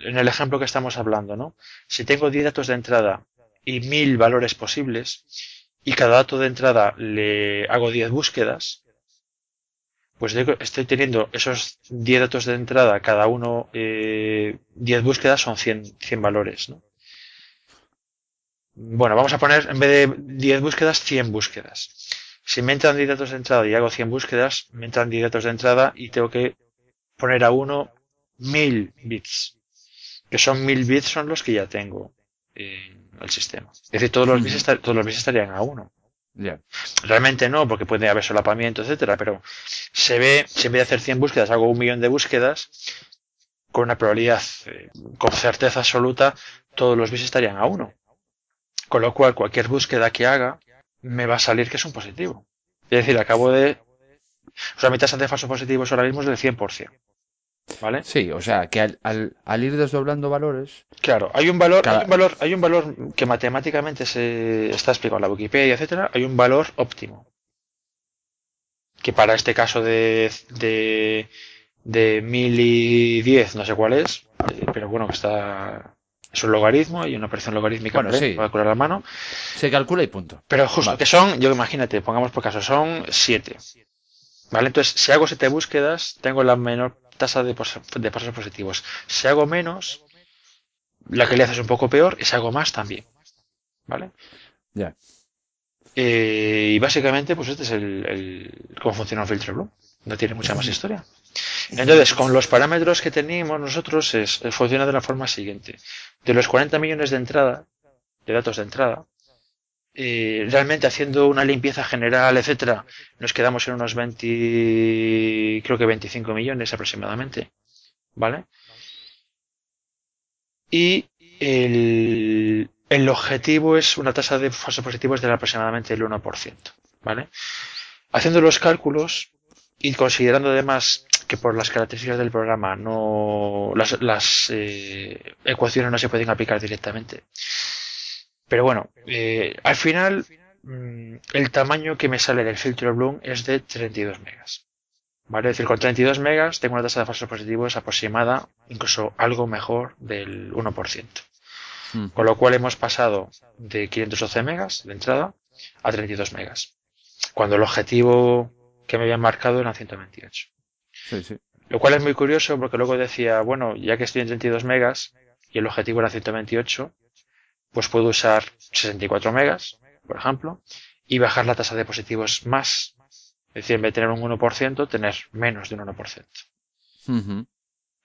en el ejemplo que estamos hablando, ¿no? Si tengo 10 datos de entrada y 1000 valores posibles, y cada dato de entrada le hago 10 búsquedas, pues estoy teniendo esos 10 datos de entrada, cada uno eh, 10 búsquedas son 100, 100 valores, ¿no? Bueno, vamos a poner en vez de 10 búsquedas, 100 búsquedas. Si me entran 10 datos de entrada y hago 100 búsquedas, me entran 10 datos de entrada y tengo que poner a uno 1000 bits. Que son 1000 bits son los que ya tengo en el sistema. Es decir, todos los bits, todos los bits estarían a uno. Realmente no, porque puede haber solapamiento, etcétera, pero se ve, si en vez de hacer 100 búsquedas hago un millón de búsquedas, con una probabilidad, eh, con certeza absoluta, todos los bits estarían a uno. Con lo cual, cualquier búsqueda que haga, me va a salir que es un positivo. Es decir, acabo de... O sea, mi tasa de falsos positivos ahora mismo es del 100%. ¿Vale? Sí, o sea, que al, al- al ir desdoblando valores, Claro, hay un valor, Cada- hay un valor, hay un valor que matemáticamente se está explicado en la Wikipedia, etcétera, hay un valor óptimo. Que para este caso de, de, de 1010, no sé cuál es, eh, pero bueno, que está, es un logaritmo y una operación logarítmica, Bueno, sí. Voy a calcular a mano. se calcula y punto. Pero justo, Vale. que son, yo imagínate, pongamos por caso, son 7. ¿Vale? Entonces, si hago 7 búsquedas, tengo la menor tasa de, de pasos positivos. Si hago menos, la calidad es un poco peor, y si hago más también. ¿Vale? Ya. Eh, y básicamente, pues este es el, el- cómo funciona un filtro Bloom. No tiene mucha más historia. Entonces, con los parámetros que tenemos nosotros, es, funciona de la forma siguiente. De los 40 millones de entrada, de datos de entrada, eh, realmente haciendo una limpieza general, etcétera, nos quedamos en unos 20, creo que 25 millones aproximadamente, ¿vale? Y el, el objetivo es una tasa de falsos positivos de aproximadamente el 1%, ¿vale? Haciendo los cálculos y considerando además que por las características del programa no las, las eh, ecuaciones no se pueden aplicar directamente. Pero bueno, eh, al final mm, el tamaño que me sale del filtro Bloom es de 32 megas. ¿Vale? Es decir, con 32 megas tengo una tasa de falsos positivos aproximada, incluso algo mejor del 1%. Mm. Con lo cual hemos pasado de 512 megas de entrada a 32 megas. cuando el objetivo que me habían marcado era 128. Sí, sí. Lo cual es muy curioso porque luego decía, bueno, ya que estoy en 32 megas y el objetivo era 128, pues puedo usar 64 megas, por ejemplo, y bajar la tasa de positivos más. Es decir, en vez de tener un 1%, tener menos de un 1%. Ujú.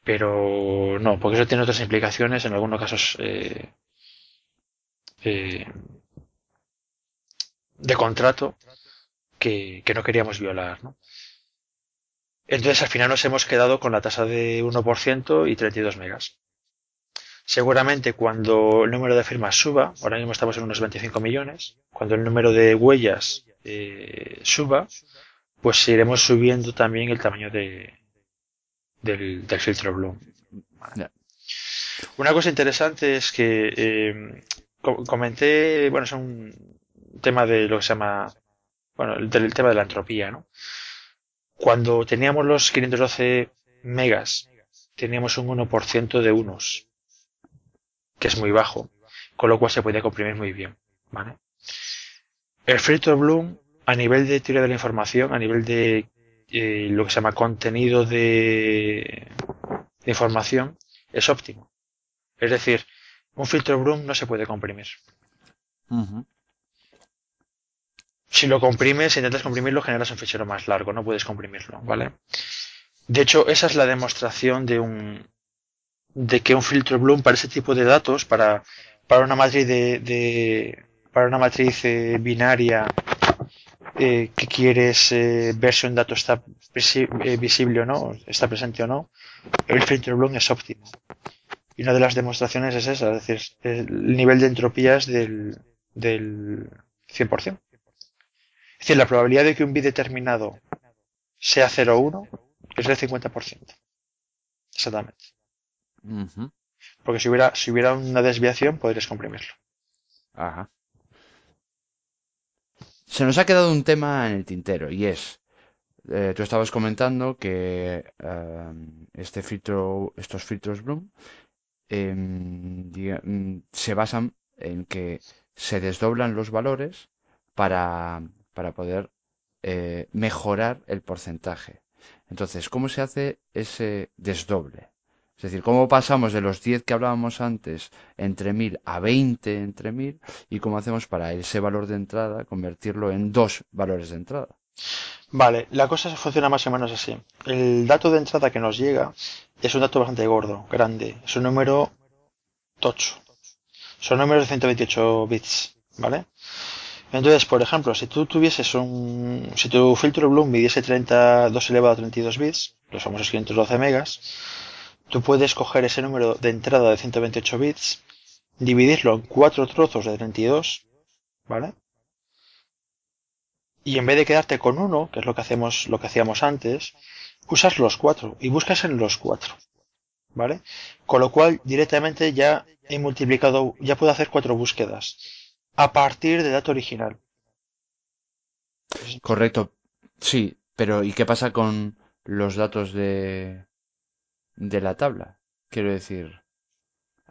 Pero no, porque eso tiene otras implicaciones, en algunos casos eh, eh, de contrato que, que no queríamos violar. ¿no? Entonces al final nos hemos quedado con la tasa de 1% y 32 megas. Seguramente cuando el número de firmas suba, ahora mismo estamos en unos 25 millones, cuando el número de huellas eh, suba, pues iremos subiendo también el tamaño de, del, del filtro Bloom. Una cosa interesante es que eh, co- comenté, bueno, es un tema de lo que se llama, bueno, el, del tema de la entropía, ¿no? Cuando teníamos los 512 megas, teníamos un 1% de unos, que es muy bajo, con lo cual se podía comprimir muy bien, ¿vale? El filtro Bloom, a nivel de teoría de la información, a nivel de eh, lo que se llama contenido de, de información, es óptimo. Es decir, un filtro Bloom no se puede comprimir. Si lo comprimes, si intentas comprimirlo, generas un fichero más largo, no puedes comprimirlo, ¿vale? De hecho, esa es la demostración de un de que un filtro Bloom para ese tipo de datos, para, para una matriz de, de- para una matriz eh, binaria eh, que quieres eh, ver si un dato está eh, visible o no, está presente o no, el filtro Bloom es óptimo. Y una de las demostraciones es esa, es decir, el nivel de entropía es del, del 100%. Es decir, la probabilidad de que un bit determinado sea 0 o 1 es del 50%. Exactamente. Porque si hubiera, si hubiera una desviación, podrías comprimirlo. Ajá. Se nos ha quedado un tema en el tintero y es, eh, tú estabas comentando que eh, este filtro, estos filtros Bloom em, diga- mm, se basan en que se desdoblan los valores para, para poder eh, mejorar el porcentaje. Entonces, ¿cómo se hace ese desdoble? Es decir, ¿cómo pasamos de los 10 que hablábamos antes entre 1000 a 20 entre 1000 y cómo hacemos para ese valor de entrada convertirlo en dos valores de entrada? Vale, la cosa funciona más o menos así. El dato de entrada que nos llega es un dato bastante gordo, grande. Es un número tocho. Son números de 128 bits, ¿vale? Entonces, por ejemplo, si tú tuvieses un... Si tu filtro Bloom midiese 32 elevado a 32 bits, los famosos 512 megas, tú puedes coger ese número de entrada de 128 bits, dividirlo en cuatro trozos de 32, ¿vale? Y en vez de quedarte con uno, que es lo que hacemos, lo que hacíamos antes, usas los cuatro y buscas en los cuatro, ¿vale? Con lo cual directamente ya he multiplicado, ya puedo hacer cuatro búsquedas a partir del dato original. Correcto. Sí, pero ¿y qué pasa con los datos de, de la tabla? Quiero decir...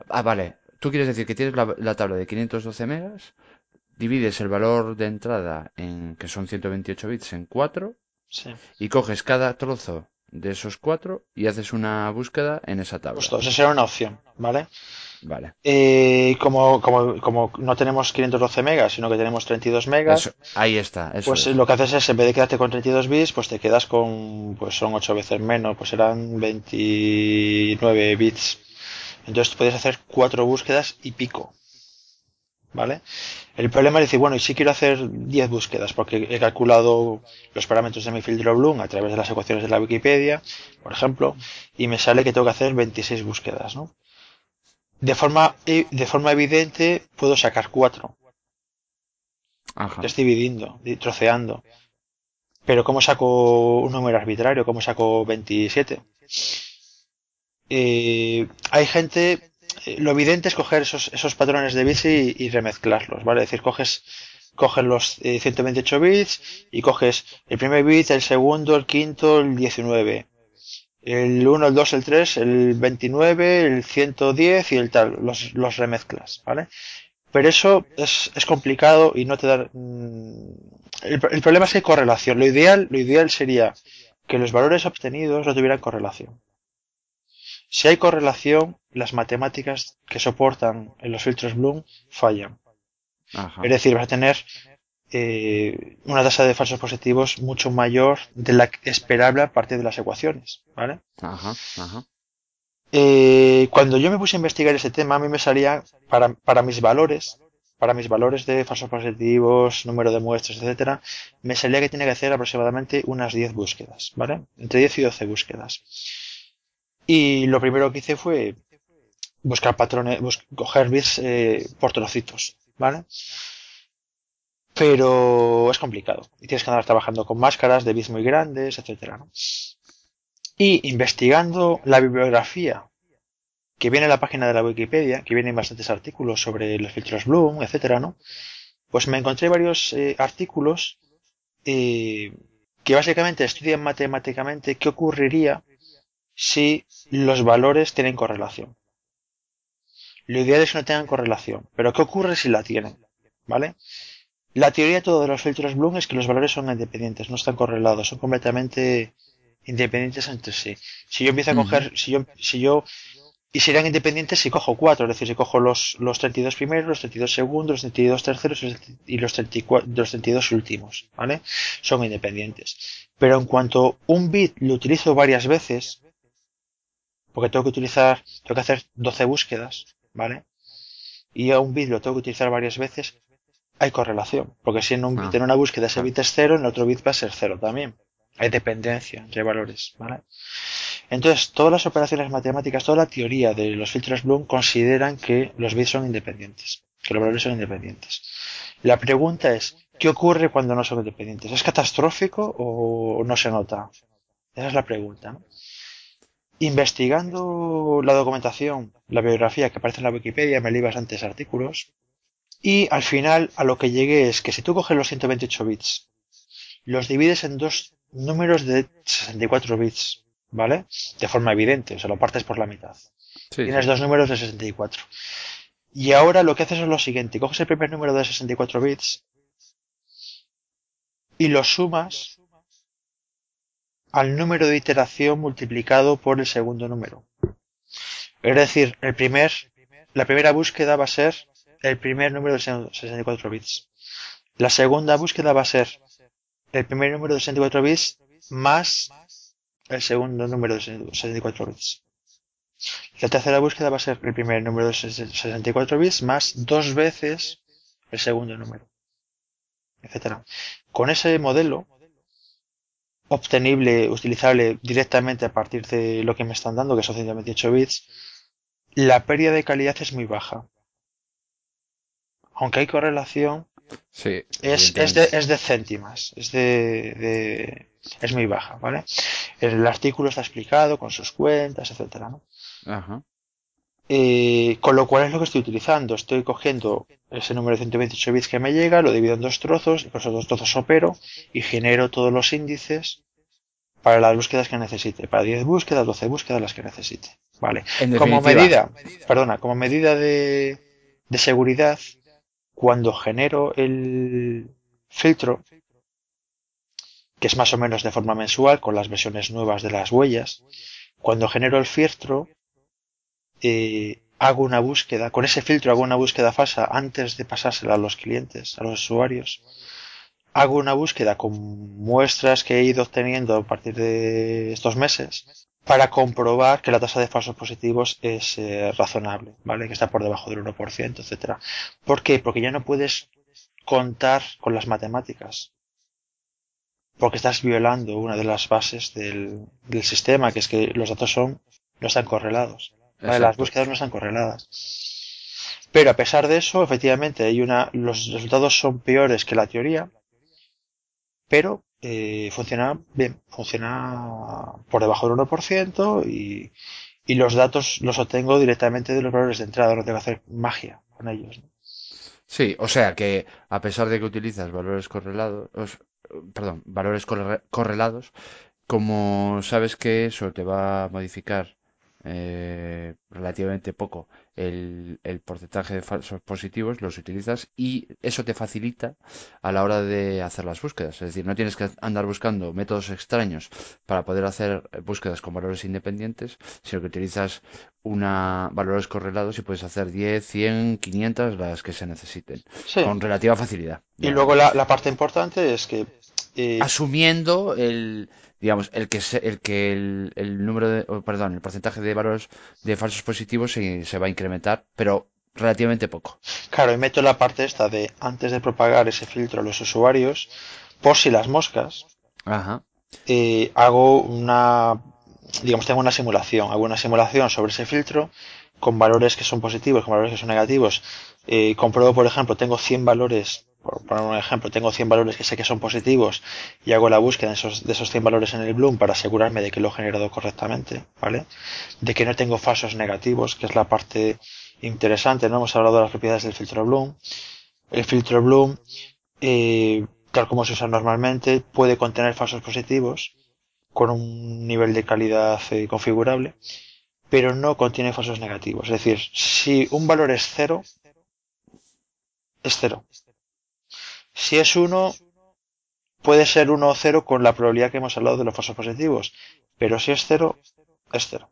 Ah, vale. Tú quieres decir que tienes la, la tabla de 512 megas, divides el valor de entrada en que son 128 bits en 4 Sí. y coges cada trozo de esos 4 y haces una búsqueda en esa tabla. Justo, esa será una opción, ¿vale? Vale. Eh, como, como, como no tenemos 512 megas, sino que tenemos 32 megas, Eso, ahí está. Eso pues es. lo que haces es, en vez de quedarte con 32 bits, pues te quedas con, pues son 8 veces menos, pues serán 29 bits. Entonces puedes hacer cuatro búsquedas y pico. ¿Vale? El problema es decir, bueno, y si quiero hacer 10 búsquedas, porque he calculado los parámetros de mi filtro Bloom a través de las ecuaciones de la Wikipedia, por ejemplo, y me sale que tengo que hacer 26 búsquedas, ¿no? De forma, e- de forma evidente puedo sacar 4, Ajá. estoy dividiendo, di- troceando. Pero ¿cómo saco un número arbitrario? ¿Cómo saco 27? Eh, hay gente, eh, lo evidente es coger esos, esos patrones de bits y, y remezclarlos, ¿vale? Es decir, coges, coges los eh, 128 bits y coges el primer bit, el segundo, el quinto, el 19. El 1, el 2, el 3, el 29, el 110 y el tal, los, los remezclas, ¿vale? Pero eso es, es complicado y no te da, mm, el, el problema es que hay correlación. Lo ideal, lo ideal sería que los valores obtenidos no tuvieran correlación. Si hay correlación, las matemáticas que soportan en los filtros Bloom fallan. Ajá. Es decir, vas a tener eh, una tasa de falsos positivos mucho mayor de la esperable a partir de las ecuaciones, ¿vale? Ajá, ajá. Eh, cuando yo me puse a investigar ese tema, a mí me salía para, para mis valores, para mis valores de falsos positivos, número de muestras, etcétera, me salía que tenía que hacer aproximadamente unas 10 búsquedas, ¿vale? Entre 10 y 12 búsquedas. Y lo primero que hice fue buscar patrones, bus- coger bits eh, por trocitos, ¿vale? Pero es complicado. Y tienes que andar trabajando con máscaras de bits muy grandes, etcétera, ¿no? Y investigando la bibliografía que viene en la página de la Wikipedia, que vienen bastantes artículos sobre los filtros Bloom, etcétera, ¿no? Pues me encontré varios eh, artículos eh, que básicamente estudian matemáticamente qué ocurriría si los valores tienen correlación. Lo ideal es que no tengan correlación, pero ¿qué ocurre si la tienen? ¿Vale? La teoría de todos los filtros Bloom es que los valores son independientes, no están correlados, son completamente independientes entre sí. Si yo empiezo a coger, si yo, si yo, y serían independientes si cojo cuatro, es decir, si cojo los, los 32 primeros, los 32 segundos, los 32 terceros y los 34, los 32 últimos, ¿vale? Son independientes. Pero en cuanto un bit lo utilizo varias veces, porque tengo que utilizar, tengo que hacer 12 búsquedas, ¿vale? Y a un bit lo tengo que utilizar varias veces, hay correlación. Porque si en un bit, Ah, en una búsqueda ese claro. bit es cero, en el otro bit va a ser cero también. Hay dependencia entre valores, ¿vale? Entonces, todas las operaciones matemáticas, toda la teoría de los filtros Bloom consideran que los bits son independientes, que los valores son independientes. La pregunta es, ¿qué ocurre cuando no son independientes? ¿Es catastrófico o no se nota? Esa es la pregunta, ¿no? Investigando la documentación, la bibliografía que aparece en la Wikipedia, me leí bastantes artículos, y al final a lo que llegué es que si tú coges los 128 bits, los divides en dos números de 64 bits, ¿vale? De forma evidente, o sea, lo partes por la mitad. Sí, Tienes sí. dos números de 64. Y ahora lo que haces es lo siguiente, coges el primer número de 64 bits y lo sumas al número de iteración multiplicado por el segundo número. Es decir, el primer, la primera búsqueda va a ser el primer número de 64 bits. La segunda búsqueda va a ser el primer número de 64 bits más el segundo número de 64 bits. La tercera búsqueda va a ser el primer número de 64 bits más dos veces el segundo número, etcétera. Con ese modelo obtenible, utilizable directamente a partir de lo que me están dando, que son 128 bits, la pérdida de calidad es muy baja. Aunque hay correlación, Sí, es, es, de, es de céntimas, es de, de- es muy baja, ¿vale? El artículo está explicado con sus cuentas, etcétera, ¿no? Ajá. Eh, con lo cual es lo que estoy utilizando. Estoy cogiendo ese número de 128 bits que me llega, lo divido en dos trozos, y con esos dos trozos opero y genero todos los índices para las búsquedas que necesite. Para 10 búsquedas, 12 búsquedas, las que necesite. Vale. Como medida, perdona, como medida de, de seguridad, cuando genero el filtro, que es más o menos de forma mensual con las versiones nuevas de las huellas, cuando genero el filtro, eh, hago una búsqueda, con ese filtro hago una búsqueda falsa antes de pasársela a los clientes, a los usuarios. Hago una búsqueda con muestras que he ido obteniendo a partir de estos meses para comprobar que la tasa de falsos positivos es eh, razonable, ¿vale? Que está por debajo del 1%, etcétera. ¿Por qué? Porque ya no puedes contar con las matemáticas. Porque estás violando una de las bases del, del sistema, que es que los datos son, no están correlados. ¿vale? Las búsquedas no están correladas. Pero a pesar de eso, efectivamente, hay una, los resultados son peores que la teoría, pero eh, funciona bien, funciona por debajo del 1% y, y los datos los obtengo directamente de los valores de entrada, no tengo que hacer magia con ellos. ¿no? Sí, o sea que a pesar de que utilizas valores correlados, os- perdón, valores corre- correlados, como sabes que eso te va a modificar eh, relativamente poco el, el, porcentaje de falsos positivos, los utilizas y eso te facilita a la hora de hacer las búsquedas. Es decir, no tienes que andar buscando métodos extraños para poder hacer búsquedas con valores independientes, sino que utilizas una valores correlados y puedes hacer 10, 100, 500, las que se necesiten, Sí. con relativa facilidad. Y luego la, la parte importante es que eh, asumiendo el digamos el que se- el que el, el número de perdón el porcentaje de valores de falsos positivos se, se va a incrementar pero relativamente poco. Claro, y meto la parte esta de antes de propagar ese filtro a los usuarios, por si las moscas, ajá. eh, hago una, digamos, tengo una simulación, hago una simulación sobre ese filtro con valores que son positivos, con valores que son negativos. Eh, compruebo, por ejemplo, tengo 100 valores, por poner un ejemplo, tengo 100 valores que sé que son positivos y hago la búsqueda de esos, de esos 100 valores en el Bloom para asegurarme de que lo he generado correctamente, ¿vale? De que no tengo falsos negativos, que es la parte interesante, ¿no? Hemos hablado de las propiedades del filtro Bloom. El filtro Bloom, eh, tal como se usa normalmente, puede contener falsos positivos con un nivel de calidad eh, configurable, pero no contiene falsos negativos. Es decir, si un valor es cero, es cero. Si es uno, puede ser uno o cero con la probabilidad que hemos hablado de los falsos positivos, pero si es cero, es cero.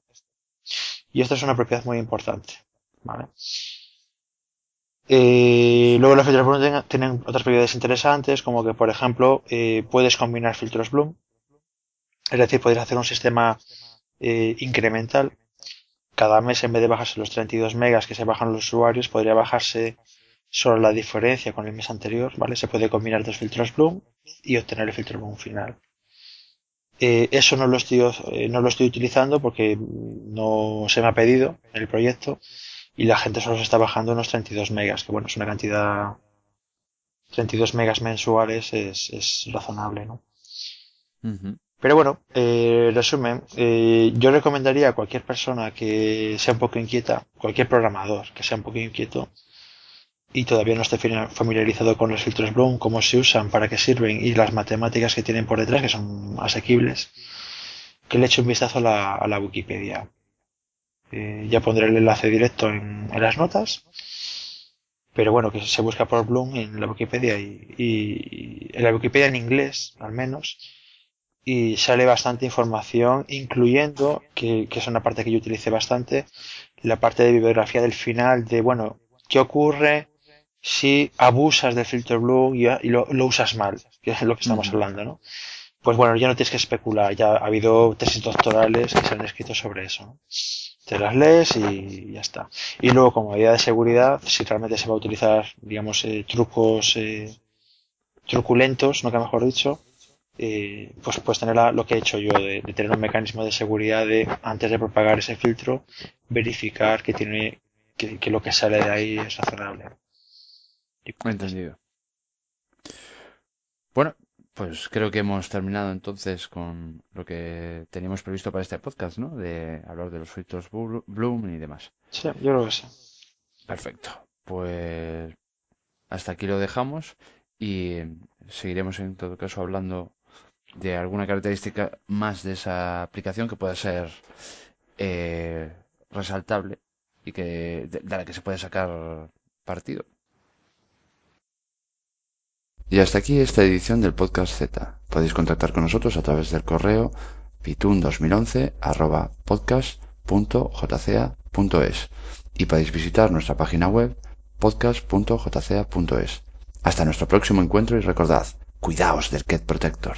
Y esto es una propiedad muy importante. ¿vale? Eh, luego los filtros Bloom tienen, tienen otras propiedades interesantes, como que, por ejemplo, eh, puedes combinar filtros Bloom, es decir, puedes hacer un sistema eh, incremental. Cada mes, en vez de bajarse los 32 megas que se bajan los usuarios, podría bajarse solo la diferencia con el mes anterior, ¿vale? Se puede combinar dos filtros Bloom y obtener el filtro Bloom final. Eh, eso no lo, estoy, eh, no lo estoy utilizando porque no se me ha pedido en el proyecto y la gente solo se está bajando unos 32 megas, que bueno, es una cantidad 32 megas mensuales es, es razonable, ¿no? Pero bueno, eh, resumen, eh, yo recomendaría a cualquier persona que sea un poco inquieta, cualquier programador que sea un poco inquieto y todavía no fina- familiarizado con los filtros Bloom, cómo se usan, para qué sirven y las matemáticas que tienen por detrás, que son asequibles, que le eche un vistazo a la, a la Wikipedia. Eh, ya pondré el enlace directo en, en las notas. Pero bueno, que se busca por Bloom en la Wikipedia y, y en la Wikipedia en inglés, al menos, y sale bastante información, incluyendo, que, que es una parte que yo utilicé bastante, la parte de bibliografía del final de, bueno, ¿qué ocurre si abusas del filtro Bloom y, y lo, lo usas mal? Que es lo que estamos hablando, ¿no? Pues bueno, ya no tienes que especular, ya ha habido tesis doctorales que se han escrito sobre eso, ¿no? Te las lees y ya está. Y luego, como medida de seguridad, si realmente se va a utilizar, digamos, eh, trucos eh, truculentos, no que mejor dicho, eh, pues puedes tener la- lo que he hecho yo, de, de tener un mecanismo de seguridad de, antes de propagar ese filtro, verificar que tiene, que, que lo que sale de ahí es razonable. Entendido bueno pues creo que hemos terminado entonces con lo que teníamos previsto para este podcast ¿no? de hablar de los Blu- Bloom y demás Sí, yo creo que sí. perfecto pues hasta aquí lo dejamos y seguiremos en todo caso hablando de alguna característica más de esa aplicación que pueda ser eh, resaltable y que de, de la que se puede sacar partido. Y hasta aquí esta edición del podcast Z. Podéis contactar con nosotros a través del correo pitun2011 y podéis visitar nuestra página web podcast.jca.es. Hasta nuestro próximo encuentro y recordad, cuidaos del Cat Protector.